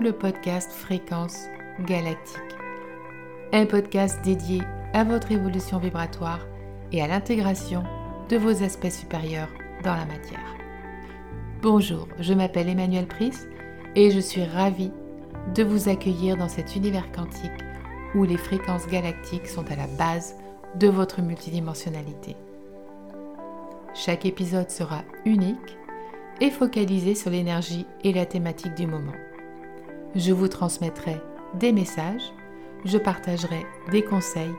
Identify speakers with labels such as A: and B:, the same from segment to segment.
A: le podcast Fréquence Galactique. Un podcast dédié à votre évolution vibratoire et à l'intégration de vos aspects supérieurs dans la matière. Bonjour, je m'appelle Emmanuel Pris et je suis ravie de vous accueillir dans cet univers quantique où les fréquences galactiques sont à la base de votre multidimensionnalité. Chaque épisode sera unique et focalisé sur l'énergie et la thématique du moment. Je vous transmettrai des messages, je partagerai des conseils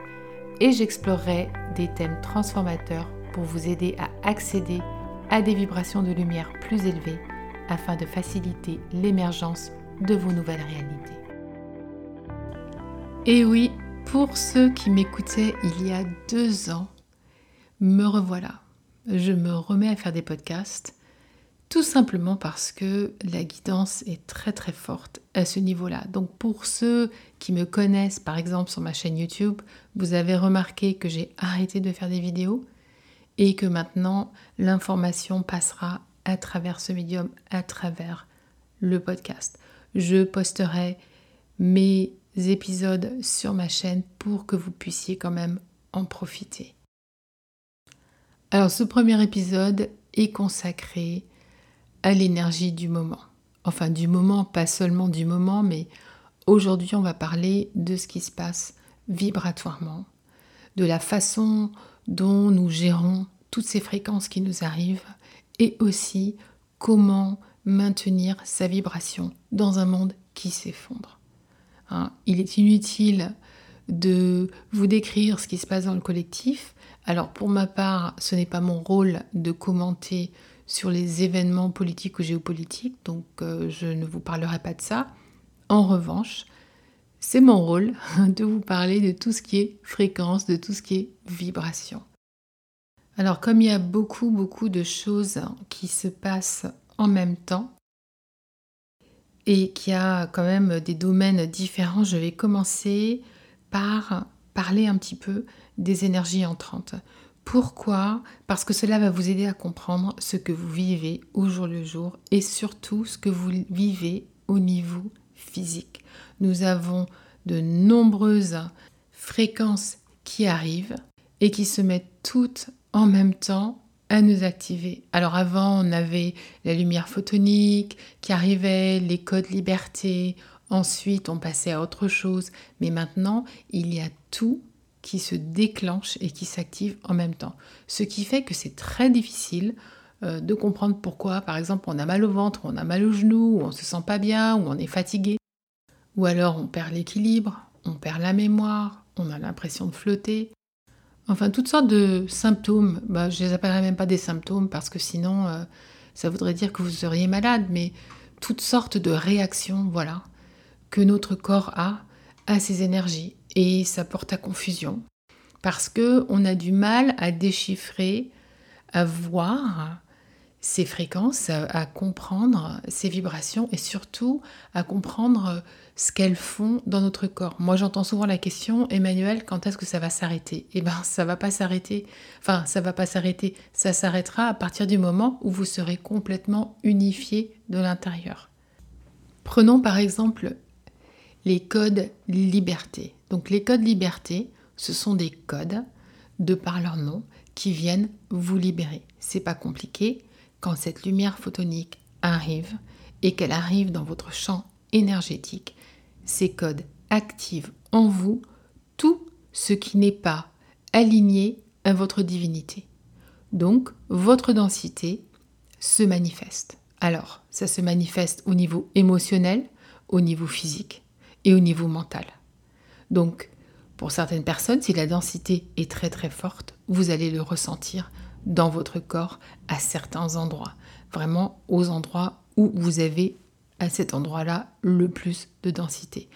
A: et j'explorerai des thèmes transformateurs pour vous aider à accéder à des vibrations de lumière plus élevées afin de faciliter l'émergence de vos nouvelles réalités. Et oui, pour ceux qui m'écoutaient il y a deux ans, me revoilà. Je me remets à faire des podcasts, tout simplement parce que la guidance est très très forte à ce niveau-là. Donc pour ceux qui me connaissent par exemple sur ma chaîne YouTube, vous avez remarqué que j'ai arrêté de faire des vidéos et que maintenant l'information passera à travers ce médium, à travers le podcast. Je posterai mes épisodes sur ma chaîne pour que vous puissiez quand même en profiter. Alors ce premier épisode est consacré à l'énergie du moment. Enfin du moment, pas seulement du moment, mais aujourd'hui on va parler de ce qui se passe vibratoirement, de la façon dont nous gérons toutes ces fréquences qui nous arrivent et aussi comment maintenir sa vibration dans un monde qui s'effondre. Hein, il est inutile de vous décrire ce qui se passe dans le collectif. Alors pour ma part, ce n'est pas mon rôle de commenter sur les événements politiques ou géopolitiques, donc euh, je ne vous parlerai pas de ça. En revanche, c'est mon rôle de vous parler de tout ce qui est fréquence, de tout ce qui est vibration. Alors comme il y a beaucoup, beaucoup de choses qui se passent en même temps, et qu'il y a quand même des domaines différents, je vais commencer par parler un petit peu des énergies entrantes. Pourquoi? Parce que cela va vous aider à comprendre ce que vous vivez au jour le jour et surtout ce que vous vivez au niveau physique. Nous avons de nombreuses fréquences qui arrivent et qui se mettent toutes en même temps à nous activer. Alors avant, on avait la lumière photonique qui arrivait, les codes liberté, ensuite on passait à autre chose, mais maintenant, il y a tout qui se déclenche et qui s'active en même temps. Ce qui fait que c'est très difficile euh, de comprendre pourquoi, par exemple, on a mal au ventre, on a mal aux genoux, ou on se sent pas bien, ou on est fatigué. Ou alors on perd l'équilibre, on perd la mémoire, on a l'impression de flotter. Enfin, toutes sortes de symptômes. Bah, je les appellerai même pas des symptômes parce que sinon, euh, ça voudrait dire que vous seriez malade, mais toutes sortes de réactions, voilà, que notre corps a à ces énergies et ça porte à confusion parce que on a du mal à déchiffrer, à voir ces fréquences, à, comprendre ces vibrations et surtout à comprendre ce qu'elles font dans notre corps. Moi, j'entends souvent la question, Emmanuel, quand est-ce que ça va s'arrêter? Eh bien, ça va pas s'arrêter. Enfin, ça va pas s'arrêter. Ça s'arrêtera à partir du moment où vous serez complètement unifié de l'intérieur. Prenons par exemple les codes liberté. Donc les codes liberté, ce sont des codes, de par leur nom, qui viennent vous libérer. C'est pas compliqué. Quand cette lumière photonique arrive et qu'elle arrive dans votre champ énergétique, ces codes activent en vous tout ce qui n'est pas aligné à votre divinité. Donc, votre densité se manifeste. Alors, ça se manifeste au niveau émotionnel, au niveau physique, et au niveau mental. Donc, pour certaines personnes, si la densité est très très forte, vous allez le ressentir dans votre corps à certains endroits. Vraiment aux endroits où vous avez à cet endroit-là le plus de densité.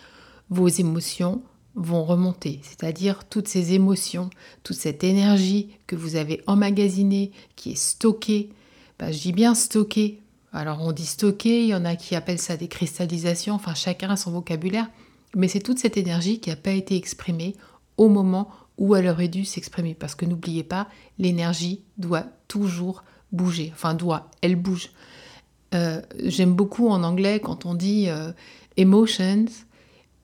A: Vos émotions vont remonter, c'est-à-dire toutes ces émotions, toute cette énergie que vous avez emmagasinée, qui est stockée. Ben, je dis bien stockée alors on dit stocker, il y en a qui appellent ça des cristallisations, enfin chacun a son vocabulaire, mais c'est toute cette énergie qui n'a pas été exprimée au moment où elle aurait dû s'exprimer. Parce que n'oubliez pas, l'énergie doit toujours bouger, enfin doit, elle bouge. Euh, j'aime beaucoup en anglais quand on dit euh, Emotions,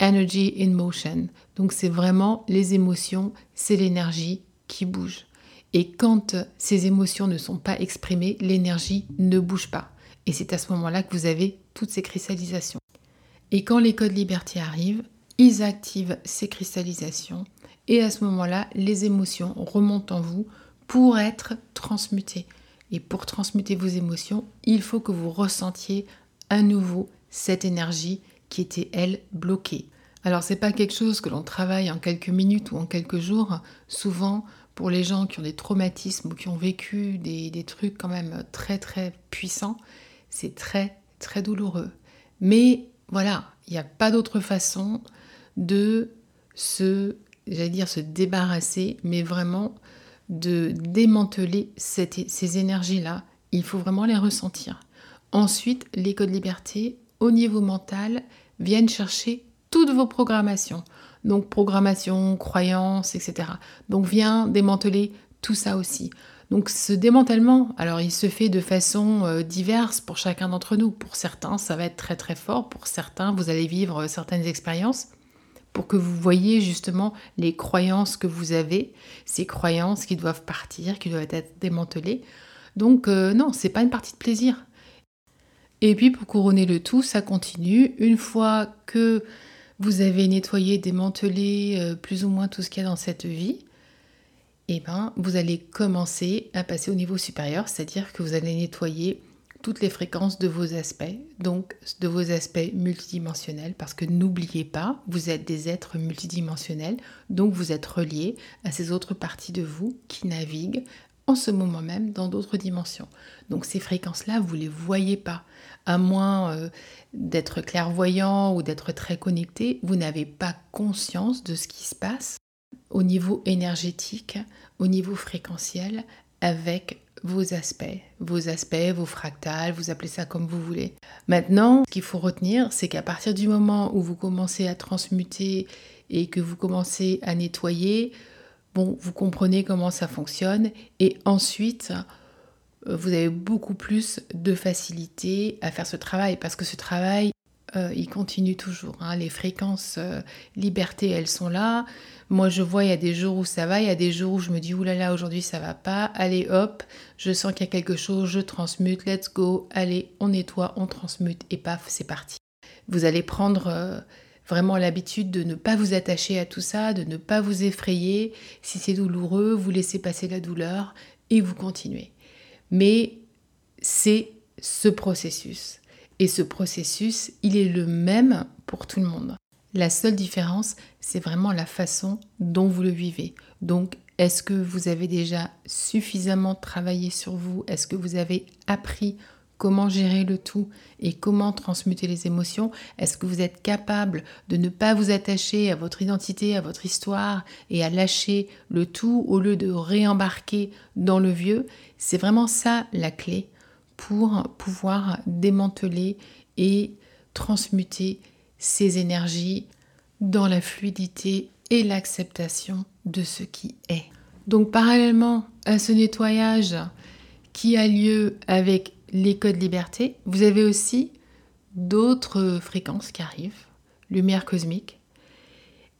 A: energy in motion. Donc c'est vraiment les émotions, c'est l'énergie qui bouge. Et quand ces émotions ne sont pas exprimées, l'énergie ne bouge pas. Et c'est à ce moment-là que vous avez toutes ces cristallisations. Et quand les codes liberté arrivent, ils activent ces cristallisations. Et à ce moment-là, les émotions remontent en vous pour être transmutées. Et pour transmuter vos émotions, il faut que vous ressentiez à nouveau cette énergie qui était, elle, bloquée. Alors, ce n'est pas quelque chose que l'on travaille en quelques minutes ou en quelques jours. Souvent, pour les gens qui ont des traumatismes ou qui ont vécu des, des trucs quand même très très puissants, c'est très très douloureux. Mais voilà, il n'y a pas d'autre façon de se, j'allais dire, se débarrasser, mais vraiment de démanteler ces énergies-là. Il faut vraiment les ressentir. Ensuite, les codes liberté, au niveau mental, viennent chercher toutes vos programmations. Donc programmation, croyances, etc. Donc vient démanteler tout ça aussi. Donc ce démantèlement, alors il se fait de façon euh, diverse pour chacun d'entre nous. Pour certains, ça va être très très fort. Pour certains, vous allez vivre euh, certaines expériences pour que vous voyez justement les croyances que vous avez, ces croyances qui doivent partir, qui doivent être démantelées. Donc euh, non, c'est pas une partie de plaisir. Et puis pour couronner le tout, ça continue. Une fois que vous avez nettoyé, démantelé plus ou moins tout ce qu'il y a dans cette vie, eh ben, vous allez commencer à passer au niveau supérieur, c'est-à-dire que vous allez nettoyer toutes les fréquences de vos aspects, donc de vos aspects multidimensionnels, parce que n'oubliez pas, vous êtes des êtres multidimensionnels, donc vous êtes reliés à ces autres parties de vous qui naviguent en ce moment même dans d'autres dimensions. Donc ces fréquences-là, vous ne les voyez pas. À moins euh, d'être clairvoyant ou d'être très connecté, vous n'avez pas conscience de ce qui se passe au niveau énergétique, au niveau fréquentiel, avec vos aspects, vos aspects, vos fractales, vous appelez ça comme vous voulez. Maintenant, ce qu'il faut retenir, c'est qu'à partir du moment où vous commencez à transmuter et que vous commencez à nettoyer, bon, vous comprenez comment ça fonctionne et ensuite, euh, vous avez beaucoup plus de facilité à faire ce travail parce que ce travail, euh, il continue toujours. Hein. Les fréquences euh, liberté, elles sont là. Moi, je vois, il y a des jours où ça va, il y a des jours où je me dis, oulala, là là, aujourd'hui ça va pas. Allez, hop, je sens qu'il y a quelque chose, je transmute, let's go. Allez, on nettoie, on transmute et paf, c'est parti. Vous allez prendre euh, vraiment l'habitude de ne pas vous attacher à tout ça, de ne pas vous effrayer. Si c'est douloureux, vous laissez passer la douleur et vous continuez. Mais c'est ce processus. Et ce processus, il est le même pour tout le monde. La seule différence, c'est vraiment la façon dont vous le vivez. Donc, est-ce que vous avez déjà suffisamment travaillé sur vous? Est-ce que vous avez appris comment gérer le tout et comment transmuter les émotions? Est-ce que vous êtes capable de ne pas vous attacher à votre identité, à votre histoire et à lâcher le tout au lieu de réembarquer dans le vieux? C'est vraiment ça la clé pour pouvoir démanteler et transmuter ces énergies dans la fluidité et l'acceptation de ce qui est. Donc parallèlement à ce nettoyage qui a lieu avec les codes liberté, vous avez aussi d'autres fréquences qui arrivent, lumière cosmique,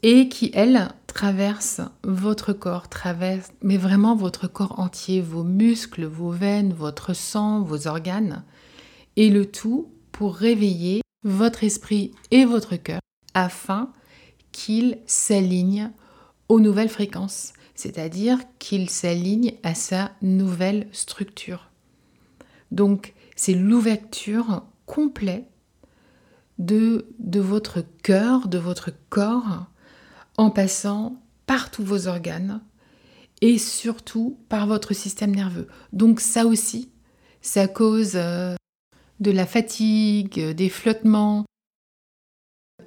A: et qui, elles, traversent votre corps, traversent, mais vraiment votre corps entier, vos muscles, vos veines, votre sang, vos organes, et le tout pour réveiller votre esprit et votre cœur afin qu'ils s'alignent aux nouvelles fréquences, c'est-à-dire qu'ils s'alignent à sa nouvelle structure. Donc, c'est l'ouverture complète de, de votre cœur, de votre corps, en passant par tous vos organes et surtout par votre système nerveux. Donc ça aussi, ça cause euh, de la fatigue, des flottements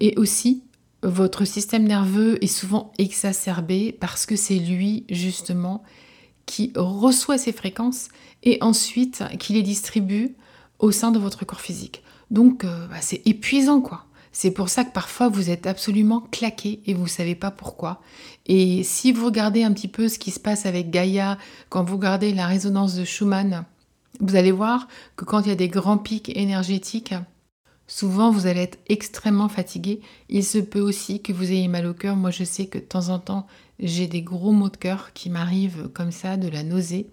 A: et aussi votre système nerveux est souvent exacerbé parce que c'est lui justement qui reçoit ces fréquences et ensuite qui les distribue au sein de votre corps physique. Donc euh, bah, c'est épuisant quoi. C'est pour ça que parfois vous êtes absolument claqué et vous ne savez pas pourquoi. Et si vous regardez un petit peu ce qui se passe avec Gaïa, quand vous regardez la résonance de Schumann, vous allez voir que quand il y a des grands pics énergétiques, Souvent, vous allez être extrêmement fatigué. Il se peut aussi que vous ayez mal au cœur. Moi, je sais que de temps en temps, j'ai des gros maux de cœur qui m'arrivent comme ça, de la nausée.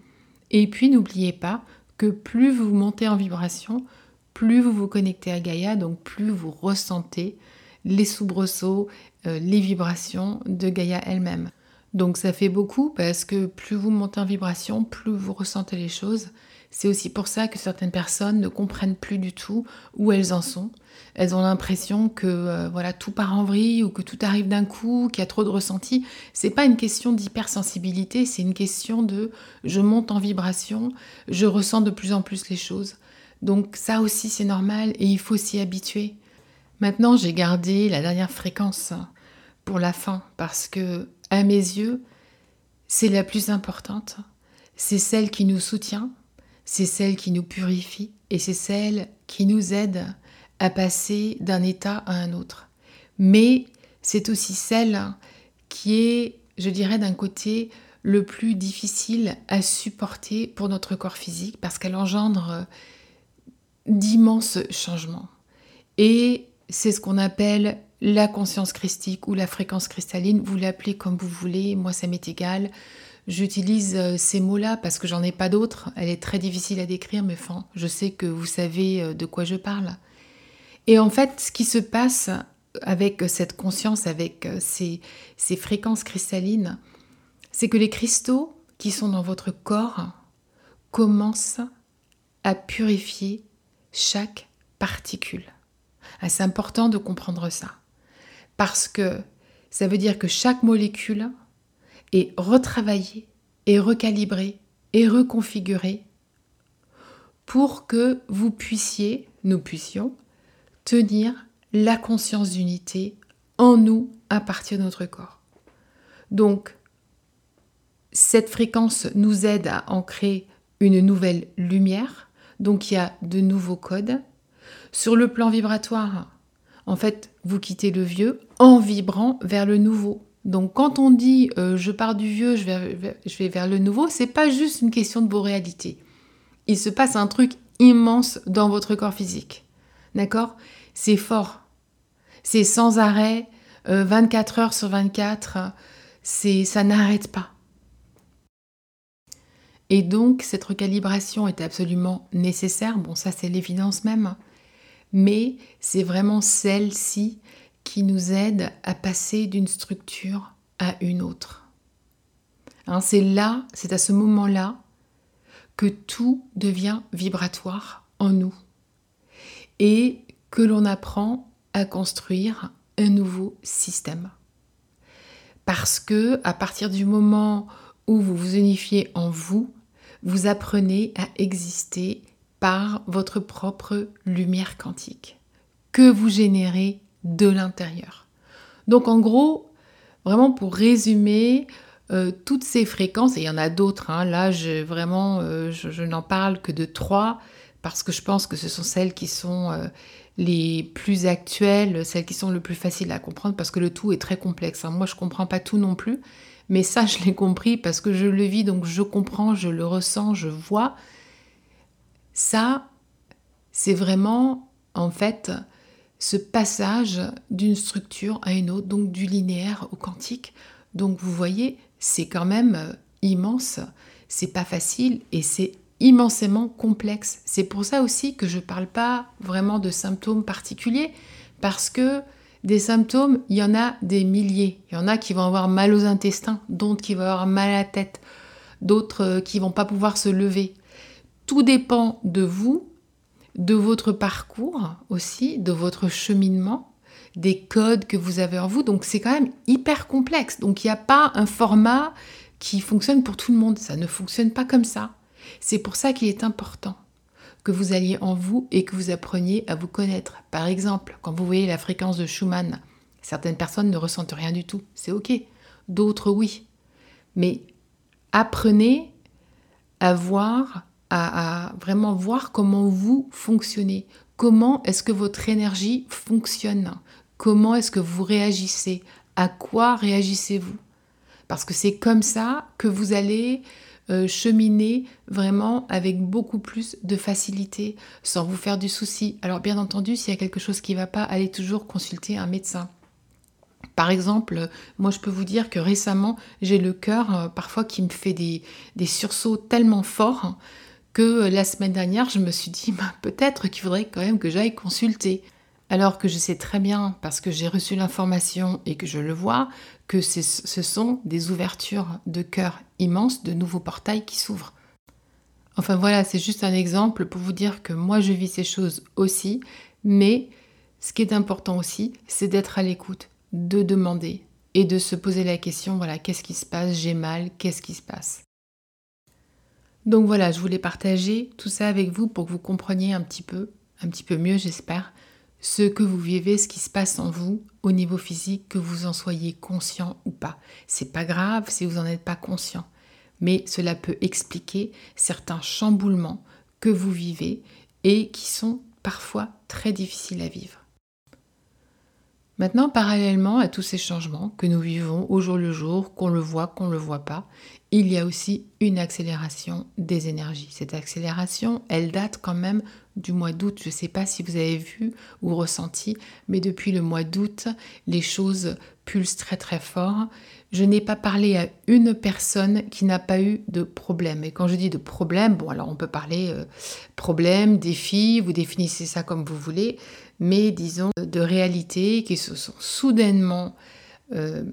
A: Et puis, n'oubliez pas que plus vous montez en vibration, plus vous vous connectez à Gaïa, donc plus vous ressentez les soubresauts, euh, les vibrations de Gaïa elle-même. Donc ça fait beaucoup parce que plus vous montez en vibration, plus vous ressentez les choses. C'est aussi pour ça que certaines personnes ne comprennent plus du tout où elles en sont. Elles ont l'impression que euh, voilà tout part en vrille ou que tout arrive d'un coup, qu'il y a trop de ressenti. C'est pas une question d'hypersensibilité, c'est une question de je monte en vibration, je ressens de plus en plus les choses. Donc ça aussi c'est normal et il faut s'y habituer. Maintenant, j'ai gardé la dernière fréquence pour la fin parce que à mes yeux, c'est la plus importante. C'est celle qui nous soutient, c'est celle qui nous purifie et c'est celle qui nous aide à passer d'un état à un autre. Mais c'est aussi celle qui est, je dirais, d'un côté le plus difficile à supporter pour notre corps physique parce qu'elle engendre d'immenses changements. Et c'est ce qu'on appelle la conscience christique ou la fréquence cristalline, vous l'appelez comme vous voulez, moi ça m'est égal. J'utilise euh, ces mots-là parce que j'en ai pas d'autres. Elle est très difficile à décrire, mais je sais que vous savez euh, de quoi je parle. Et en fait, ce qui se passe avec cette conscience, avec euh, ces, ces fréquences cristallines, c'est que les cristaux qui sont dans votre corps commencent à purifier chaque particule. Ah, c'est important de comprendre ça. Parce que ça veut dire que chaque molécule est retravaillée, et recalibrée, et reconfigurée pour que vous puissiez, nous puissions, tenir la conscience d'unité en nous à partir de notre corps. Donc, cette fréquence nous aide à ancrer une nouvelle lumière, donc il y a de nouveaux codes. Sur le plan vibratoire, en fait, vous quittez le vieux en vibrant vers le nouveau. Donc quand on dit euh, je pars du vieux, je vais, vers le nouveau, c'est pas juste une question de vos réalités. Il se passe un truc immense dans votre corps physique. D'accord? C'est fort. C'est sans arrêt, 24 euh, heures sur 24, c'est ça n'arrête pas. Et donc cette recalibration est absolument nécessaire. Bon, ça c'est l'évidence même mais c'est vraiment celle-ci qui nous aide à passer d'une structure à une autre. Hein, c'est là, c'est à ce moment-là que tout devient vibratoire en nous et que l'on apprend à construire un nouveau système. Parce que à partir du moment où vous vous unifiez en vous, vous apprenez à exister par votre propre lumière quantique que vous générez de l'intérieur. Donc en gros, vraiment pour résumer, euh, toutes ces fréquences, et il y en a d'autres, hein, là je, vraiment euh, je, n'en parle que de trois, parce que je pense que ce sont celles qui sont euh, les plus actuelles, celles qui sont le plus faciles à comprendre, parce que le tout est très complexe. Hein. Moi je ne comprends pas tout non plus, mais ça je l'ai compris parce que je le vis, donc je comprends, je le ressens, je vois, ça, c'est vraiment en fait ce passage d'une structure à une autre, donc du linéaire au quantique. Donc vous voyez, c'est quand même euh, immense, c'est pas facile et c'est immensément complexe. C'est pour ça aussi que je ne parle pas vraiment de symptômes particuliers, parce que des symptômes, il y en a des milliers. Il y en a qui vont avoir mal aux intestins, d'autres qui vont avoir mal à la tête, d'autres euh, qui vont pas pouvoir se lever. Tout dépend de vous, de votre parcours aussi, de votre cheminement, des codes que vous avez en vous. Donc c'est quand même hyper complexe. Donc il n'y a pas un format qui fonctionne pour tout le monde. Ça ne fonctionne pas comme ça. C'est pour ça qu'il est important que vous alliez en vous et que vous appreniez à vous connaître. Par exemple, quand vous voyez la fréquence de Schumann, certaines personnes ne ressentent rien du tout. C'est OK. D'autres, oui. Mais apprenez à voir à, vraiment voir comment vous fonctionnez, comment est-ce que votre énergie fonctionne, comment est-ce que vous réagissez, à quoi réagissez-vous? Parce que c'est comme ça que vous allez euh, cheminer vraiment avec beaucoup plus de facilité, sans vous faire du souci. Alors bien entendu, s'il y a quelque chose qui ne va pas, allez toujours consulter un médecin. Par exemple, moi je peux vous dire que récemment, j'ai le cœur euh, parfois qui me fait des, des sursauts tellement forts que la semaine dernière, je me suis dit, bah, peut-être qu'il faudrait quand même que j'aille consulter. Alors que je sais très bien, parce que j'ai reçu l'information et que je le vois, que ce sont des ouvertures de cœur immenses, de nouveaux portails qui s'ouvrent. Enfin voilà, c'est juste un exemple pour vous dire que moi je vis ces choses aussi, mais ce qui est important aussi, c'est d'être à l'écoute, de demander et de se poser la question, voilà, qu'est-ce qui se passe, j'ai mal, qu'est-ce qui se passe? Donc voilà, je voulais partager tout ça avec vous pour que vous compreniez un petit peu, un petit peu mieux j'espère, ce que vous vivez, ce qui se passe en vous au niveau physique, que vous en soyez conscient ou pas. C'est pas grave si vous n'en êtes pas conscient, mais cela peut expliquer certains chamboulements que vous vivez et qui sont parfois très difficiles à vivre. Maintenant, parallèlement à tous ces changements que nous vivons au jour le jour, qu'on le voit, qu'on ne le voit pas, il y a aussi une accélération des énergies. Cette accélération, elle date quand même du mois d'août. Je ne sais pas si vous avez vu ou ressenti, mais depuis le mois d'août, les choses pulsent très très fort. Je n'ai pas parlé à une personne qui n'a pas eu de problème. Et quand je dis de problème, bon alors on peut parler euh, problème, défi, vous définissez ça comme vous voulez, mais disons de réalité qui se sont soudainement euh,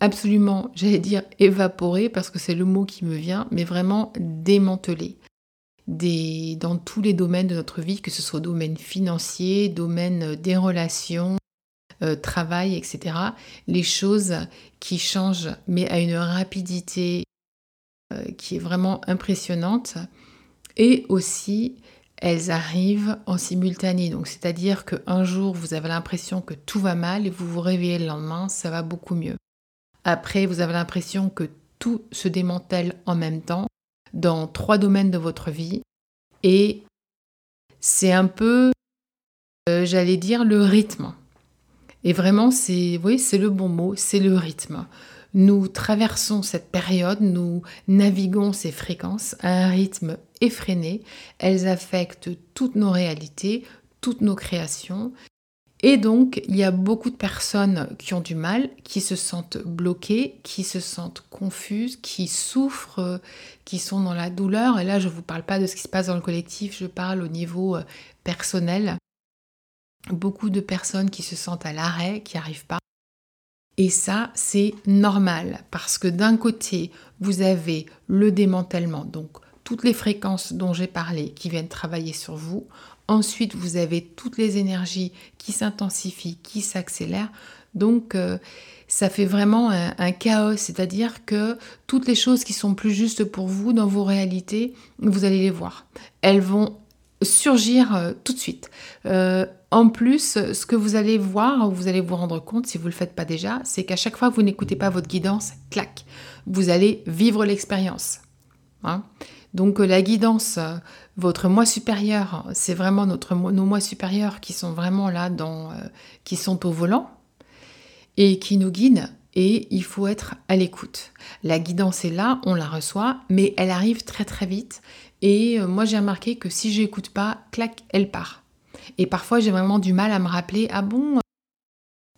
A: absolument, j'allais dire évaporées, parce que c'est le mot qui me vient, mais vraiment démantelées dans tous les domaines de notre vie, que ce soit domaine financier, domaine des relations, euh, travail, etc. Les choses qui changent, mais à une rapidité euh, qui est vraiment impressionnante. Et aussi, elles arrivent en simultané. Donc, c'est-à-dire qu'un jour, vous avez l'impression que tout va mal et vous vous réveillez le lendemain, ça va beaucoup mieux. Après, vous avez l'impression que tout se démantèle en même temps dans trois domaines de votre vie. Et c'est un peu, euh, j'allais dire, le rythme. Et vraiment, c'est, oui, c'est le bon mot, c'est le rythme. Nous traversons cette période, nous naviguons ces fréquences à un rythme effréné. Elles affectent toutes nos réalités, toutes nos créations. Et donc, il y a beaucoup de personnes qui ont du mal, qui se sentent bloquées, qui se sentent confuses, qui souffrent, qui sont dans la douleur. Et là, je ne vous parle pas de ce qui se passe dans le collectif, je parle au niveau euh, personnel. Beaucoup de personnes qui se sentent à l'arrêt, qui n'arrivent pas. Et ça, c'est normal, parce que d'un côté, vous avez le démantèlement, donc toutes les fréquences dont j'ai parlé qui viennent travailler sur vous. Ensuite, vous avez toutes les énergies qui s'intensifient, qui s'accélèrent. Donc, euh, ça fait vraiment un, chaos, c'est-à-dire que toutes les choses qui sont plus justes pour vous dans vos réalités, vous allez les voir. Elles vont surgir euh, tout de suite. Euh, en plus, ce que vous allez voir, vous allez vous rendre compte, si vous ne le faites pas déjà, c'est qu'à chaque fois que vous n'écoutez pas votre guidance, clac, vous allez vivre l'expérience. Hein. Donc la guidance, votre moi supérieur, c'est vraiment notre, nos moi supérieurs qui sont vraiment là, dans, euh, qui sont au volant et qui nous guident. Et il faut être à l'écoute. La guidance est là, on la reçoit, mais elle arrive très très vite. Et euh, moi j'ai remarqué que si j'écoute pas, clac, elle part. Et parfois j'ai vraiment du mal à me rappeler, ah bon,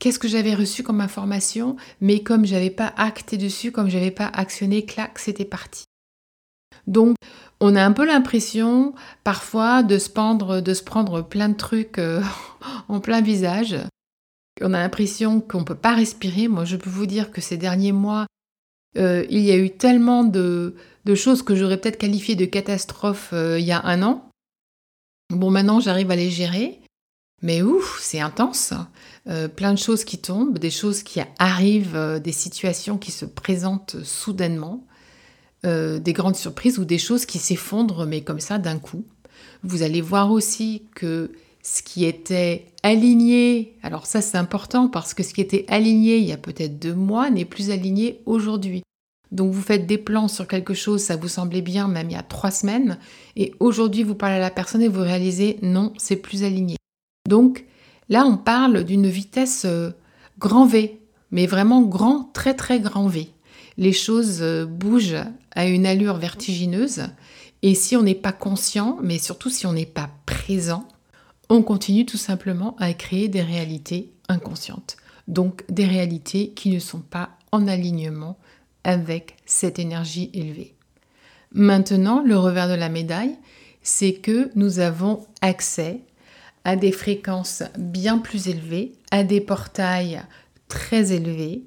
A: qu'est-ce que j'avais reçu comme information, mais comme j'avais pas acté dessus, comme j'avais pas actionné, clac, c'était parti. Donc, on a un peu l'impression parfois de se, prendre, de se prendre plein de trucs euh, en plein visage. On a l'impression qu'on ne peut pas respirer. Moi, je peux vous dire que ces derniers mois, euh, il y a eu tellement de, choses que j'aurais peut-être qualifiées de catastrophes euh, il y a un an. Bon, maintenant, j'arrive à les gérer. Mais ouf, c'est intense. plein de choses qui tombent, des choses qui arrivent, des situations qui se présentent soudainement. Euh, des grandes surprises ou des choses qui s'effondrent, mais comme ça d'un coup. Vous allez voir aussi que ce qui était aligné, alors ça c'est important parce que ce qui était aligné il y a peut-être deux mois n'est plus aligné aujourd'hui. Donc vous faites des plans sur quelque chose, ça vous semblait bien même il y a trois semaines, et aujourd'hui vous parlez à la personne et vous réalisez non, c'est plus aligné. Donc là on parle d'une vitesse euh, grand V, mais vraiment grand, très très grand V. les choses euh, bougent à une allure vertigineuse. Et si on n'est pas conscient, mais surtout si on n'est pas présent, on continue tout simplement à créer des réalités inconscientes. Donc des réalités qui ne sont pas en alignement avec cette énergie élevée. Maintenant, le revers de la médaille, c'est que nous avons accès à des fréquences bien plus élevées, à des portails très élevés,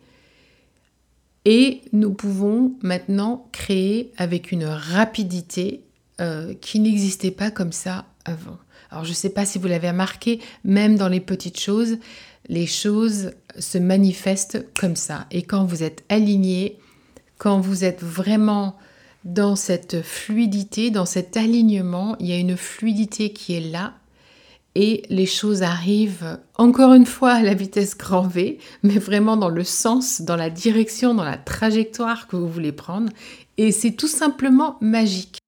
A: et nous pouvons maintenant créer avec une rapidité euh, qui n'existait pas comme ça avant. Alors je ne sais pas si vous l'avez remarqué, même dans les petites choses, les choses se manifestent comme ça. Et quand vous êtes aligné, quand vous êtes vraiment dans cette fluidité, dans cet alignement, il y a une fluidité qui est là et les choses arrivent encore une fois à la vitesse grand V, mais vraiment dans le sens, dans la direction, dans la trajectoire que vous voulez prendre. Et c'est tout simplement magique.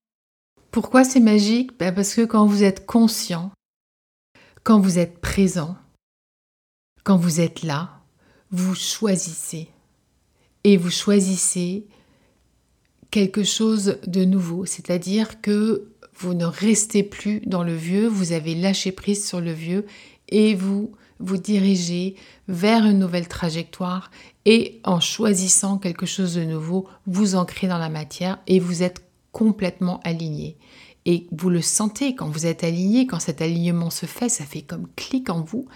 A: Pourquoi c'est magique? Ben Parce que quand vous êtes conscient, quand vous êtes présent, quand vous êtes là, vous choisissez. Et vous choisissez quelque chose de nouveau. C'est-à-dire que vous ne restez plus dans le vieux, vous avez lâché prise sur le vieux et vous vous dirigez vers une nouvelle trajectoire et en choisissant quelque chose de nouveau, vous ancrez dans la matière et vous êtes complètement aligné. Et vous le sentez quand vous êtes aligné, quand cet alignement se fait, ça fait comme clic en vous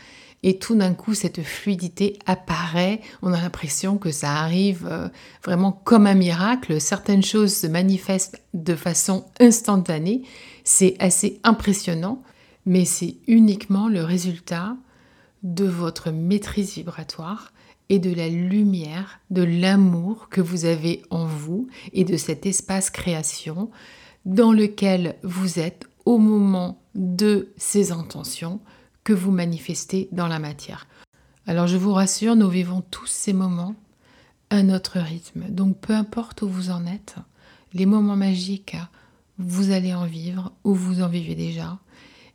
A: et tout d'un coup cette fluidité apparaît, on a l'impression que ça arrive euh, vraiment comme un miracle, certaines choses se manifestent de façon instantanée, c'est assez impressionnant, mais c'est uniquement le résultat de votre maîtrise vibratoire et de la lumière, de l'amour que vous avez en vous et de cet espace création dans lequel vous êtes au moment de ces intentions que vous manifestez dans la matière. Alors je vous rassure, nous vivons tous ces moments à notre rythme. Donc peu importe où vous en êtes, les moments magiques, vous allez en vivre ou vous en vivez déjà.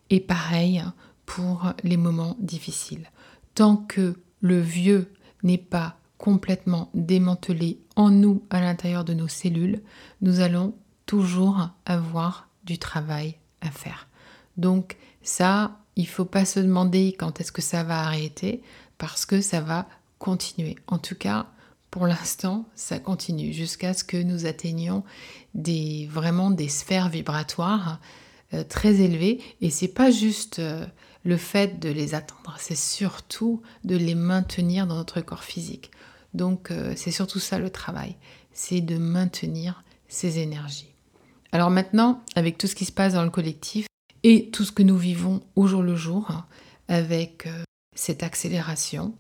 A: Et pareil pour les moments difficiles. Tant que le vieux n'est pas complètement démantelé en nous, à l'intérieur de nos cellules, nous allons toujours avoir du travail à faire. Donc ça, il ne faut pas se demander quand est-ce que ça va arrêter parce que ça va continuer. En tout cas, pour l'instant, ça continue jusqu'à ce que nous atteignions des, vraiment des sphères vibratoires euh, très élevées. Et c'est pas juste euh, le fait de les atteindre, c'est surtout de les maintenir dans notre corps physique. Donc euh, c'est surtout ça le travail, c'est de maintenir ces énergies. Alors maintenant, avec tout ce qui se passe dans le collectif, et tout ce que nous vivons au jour le jour avec euh, cette accélération,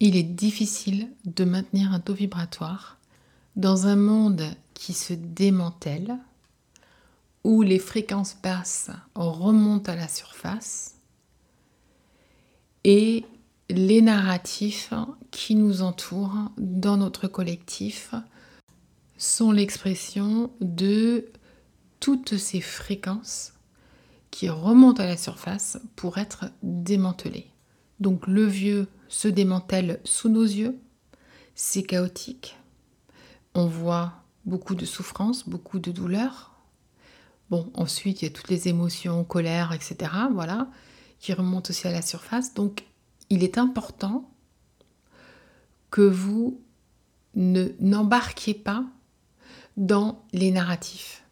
A: il est difficile de maintenir un taux vibratoire dans un monde qui se démantèle, où les fréquences basses remontent à la surface et les narratifs qui nous entourent dans notre collectif sont l'expression de toutes ces fréquences qui remonte à la surface pour être démantelé. Donc le vieux se démantèle sous nos yeux, c'est chaotique, on voit beaucoup de souffrance, beaucoup de douleur. Bon, ensuite, il y a toutes les émotions, colère, etc., voilà, qui remontent aussi à la surface. Donc, il est important que vous ne n'embarquiez pas dans les narratifs.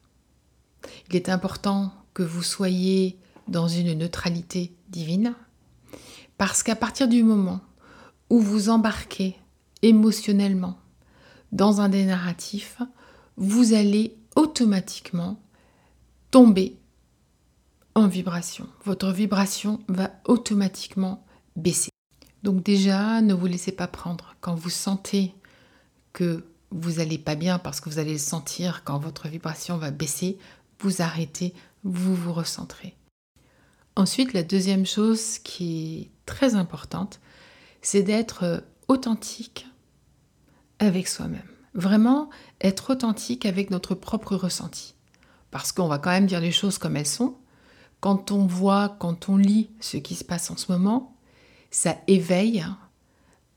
A: Il est important que vous soyez dans une neutralité divine, parce qu'à partir du moment où vous embarquez émotionnellement dans un des narratifs, vous allez automatiquement tomber en vibration. Votre vibration va automatiquement baisser. Donc déjà, ne vous laissez pas prendre. Quand vous sentez que vous n'allez pas bien parce que vous allez le sentir quand votre vibration va baisser, vous arrêtez, vous vous recentrez. Ensuite, la deuxième chose qui est très importante, c'est d'être authentique avec soi-même. Vraiment être authentique avec notre propre ressenti. Parce qu'on va quand même dire les choses comme elles sont. Quand on voit, quand on lit ce qui se passe en ce moment, ça éveille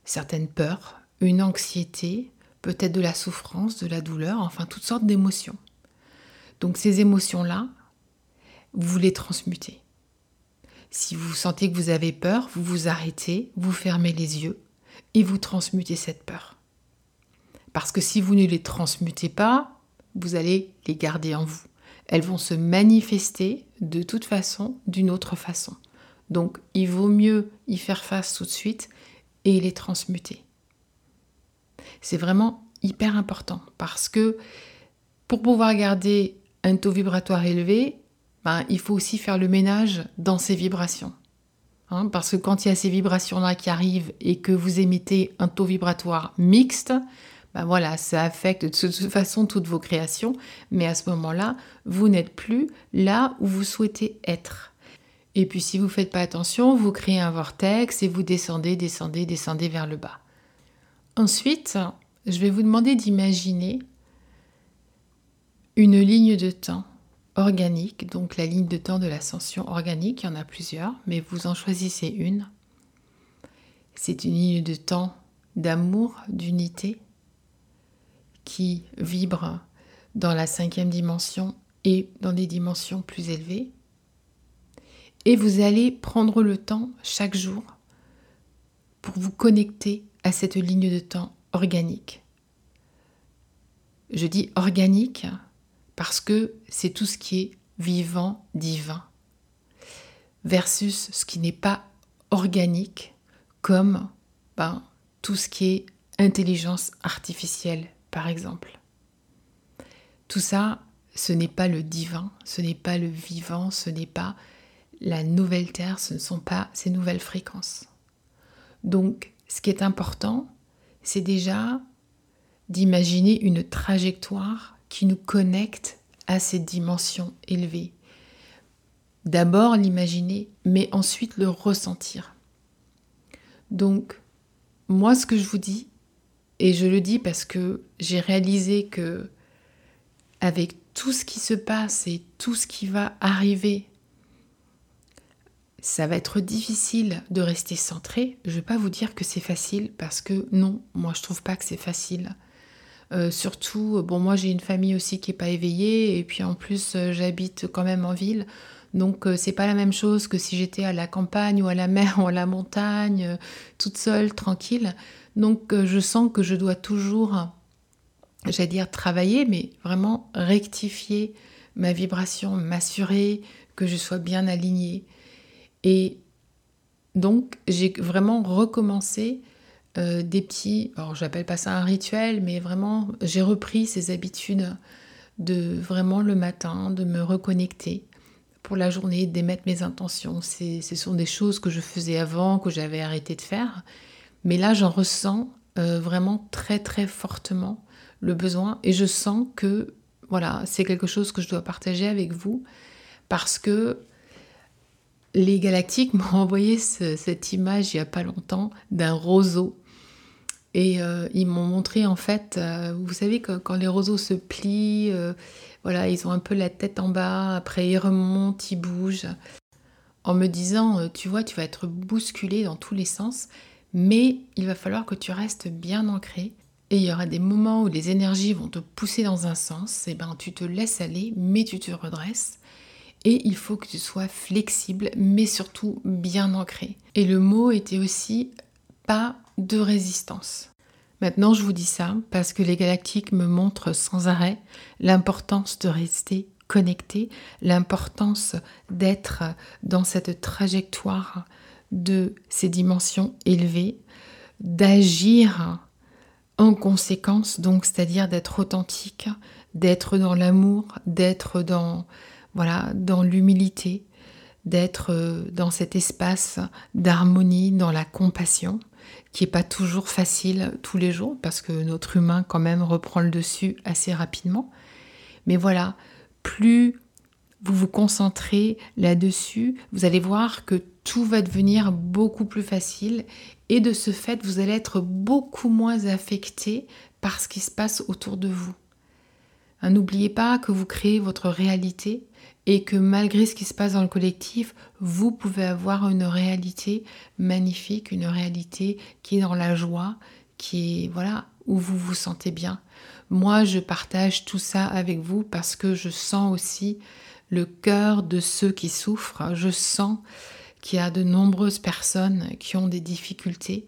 A: certaines peurs, une anxiété, peut-être de la souffrance, de la douleur, enfin toutes sortes d'émotions. Donc ces émotions-là, vous les transmutez. Si vous sentez que vous avez peur, vous vous arrêtez, vous fermez les yeux et vous transmutez cette peur. Parce que si vous ne les transmutez pas, vous allez les garder en vous. Elles vont se manifester de toute façon, d'une autre façon. Donc il vaut mieux y faire face tout de suite et les transmuter. C'est vraiment hyper important parce que pour pouvoir garder un taux vibratoire élevé, ben, il faut aussi faire le ménage dans ces vibrations. Hein, parce que quand il y a ces vibrations-là qui arrivent et que vous émettez un taux vibratoire mixte, ben voilà, ça affecte de toute façon toutes vos créations, mais à ce moment-là, vous n'êtes plus là où vous souhaitez être. Et puis si vous ne faites pas attention, vous créez un vortex et vous descendez, descendez, descendez vers le bas. Ensuite, je vais vous demander d'imaginer une ligne de temps organique, donc la ligne de temps de l'ascension organique, il y en a plusieurs, mais vous en choisissez une. C'est une ligne de temps d'amour, d'unité, qui vibre dans la cinquième dimension et dans des dimensions plus élevées. Et vous allez prendre le temps chaque jour pour vous connecter à cette ligne de temps organique. Je dis organique parce que c'est tout ce qui est vivant, divin, versus ce qui n'est pas organique, comme ben, tout ce qui est intelligence artificielle, par exemple. Tout ça, ce n'est pas le divin, ce n'est pas le vivant, ce n'est pas la nouvelle Terre, ce ne sont pas ces nouvelles fréquences. Donc, ce qui est important, c'est déjà d'imaginer une trajectoire qui nous connecte à ces dimensions élevées. D'abord l'imaginer, mais ensuite le ressentir. Donc, moi, ce que je vous dis, et je le dis parce que j'ai réalisé que avec tout ce qui se passe et tout ce qui va arriver, ça va être difficile de rester centré. Je ne vais pas vous dire que c'est facile parce que non, moi je trouve pas que c'est facile. Euh, surtout, bon, moi j'ai une famille aussi qui n'est pas éveillée, et puis en plus euh, j'habite quand même en ville, donc euh, c'est pas la même chose que si j'étais à la campagne ou à la mer ou à la montagne, toute seule, tranquille. Donc je sens que je dois toujours, j'allais dire travailler, mais vraiment rectifier ma vibration, m'assurer que je sois bien alignée. Et donc j'ai vraiment recommencé euh, des petits, alors j'appelle pas ça un rituel, mais vraiment j'ai repris ces habitudes de vraiment le matin, de me reconnecter pour la journée, d'émettre mes intentions. Ce sont des choses que je faisais avant, que j'avais arrêté de faire, mais là j'en ressens euh, vraiment très très fortement le besoin et je sens que voilà, c'est quelque chose que je dois partager avec vous parce que les galactiques m'ont envoyé cette image il n'y a pas longtemps d'un roseau et euh, ils m'ont montré en fait, euh, vous savez que quand les roseaux se plient, euh, voilà, ils ont un peu la tête en bas, après ils remontent, ils bougent, en me disant, tu vois, tu vas être bousculé dans tous les sens, mais il va falloir que tu restes bien ancré. Et il y aura des moments où les énergies vont te pousser dans un sens, et ben tu te laisses aller, mais tu te redresses. Et il faut que tu sois flexible, mais surtout bien ancré. Et le mot était aussi pas de résistance. Maintenant, je vous dis ça parce que les galactiques me montrent sans arrêt l'importance de rester connecté, l'importance d'être dans cette trajectoire de ces dimensions élevées, d'agir en conséquence, donc c'est-à-dire d'être authentique, d'être dans l'amour, d'être dans voilà, dans l'humilité, d'être dans cet espace d'harmonie, dans la compassion qui n'est pas toujours facile tous les jours parce que notre humain quand même reprend le dessus assez rapidement. Mais voilà, plus vous vous concentrez là-dessus, vous allez voir que tout va devenir beaucoup plus facile et de ce fait, vous allez être beaucoup moins affecté par ce qui se passe autour de vous. Hein, n'oubliez pas que vous créez votre réalité et que malgré ce qui se passe dans le collectif, vous pouvez avoir une réalité magnifique, une réalité qui est dans la joie, qui est voilà, où vous vous sentez bien. Moi, je partage tout ça avec vous parce que je sens aussi le cœur de ceux qui souffrent. Je sens qu'il y a de nombreuses personnes qui ont des difficultés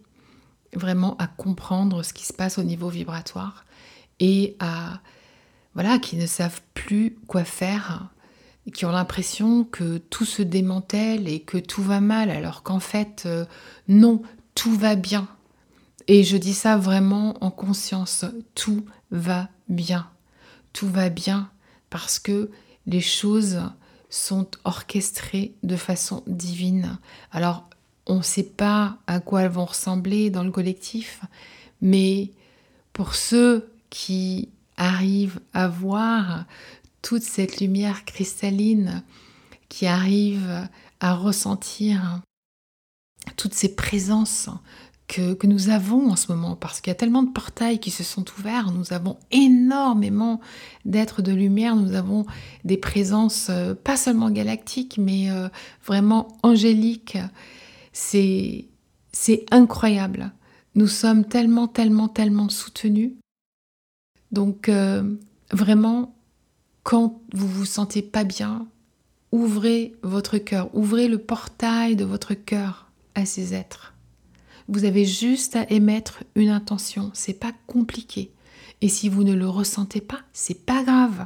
A: vraiment à comprendre ce qui se passe au niveau vibratoire et à voilà, qui ne savent plus quoi faire, qui ont l'impression que tout se démantèle et que tout va mal, alors qu'en fait, euh, non, tout va bien. Et je dis ça vraiment en conscience, tout va bien. Tout va bien parce que les choses sont orchestrées de façon divine. Alors, on ne sait pas à quoi elles vont ressembler dans le collectif, mais pour ceux qui arrivent à voir toute cette lumière cristalline, qui arrivent à ressentir toutes ces présences que, que, nous avons en ce moment, parce qu'il y a tellement de portails qui se sont ouverts, nous avons énormément d'êtres de lumière, nous avons des présences euh, pas seulement galactiques, mais euh, vraiment angéliques. C'est incroyable. Nous sommes tellement, tellement, tellement soutenus. Donc, euh, vraiment, quand vous vous sentez pas bien, ouvrez votre cœur, ouvrez le portail de votre cœur à ces êtres. Vous avez juste à émettre une intention, c'est pas compliqué. Et si vous ne le ressentez pas, c'est pas grave.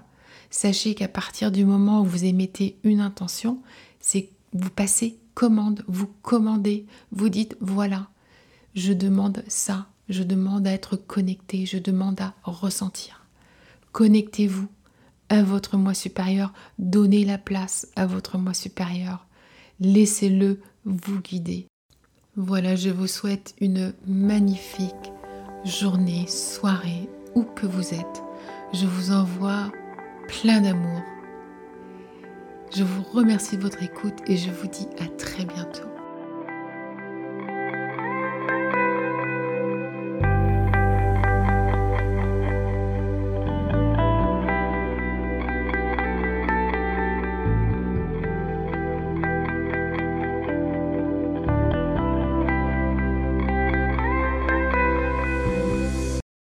A: Sachez qu'à partir du moment où vous émettez une intention, c'est vous passez commande, vous commandez, vous dites voilà, je demande ça, je demande à être connecté, je demande à ressentir. Connectez-vous à votre moi supérieur, donnez la place à votre moi supérieur, laissez-le vous guider. Voilà, je vous souhaite une magnifique journée, soirée, où que vous êtes. Je vous envoie plein d'amour. Je vous remercie de votre écoute et je vous dis à très bientôt.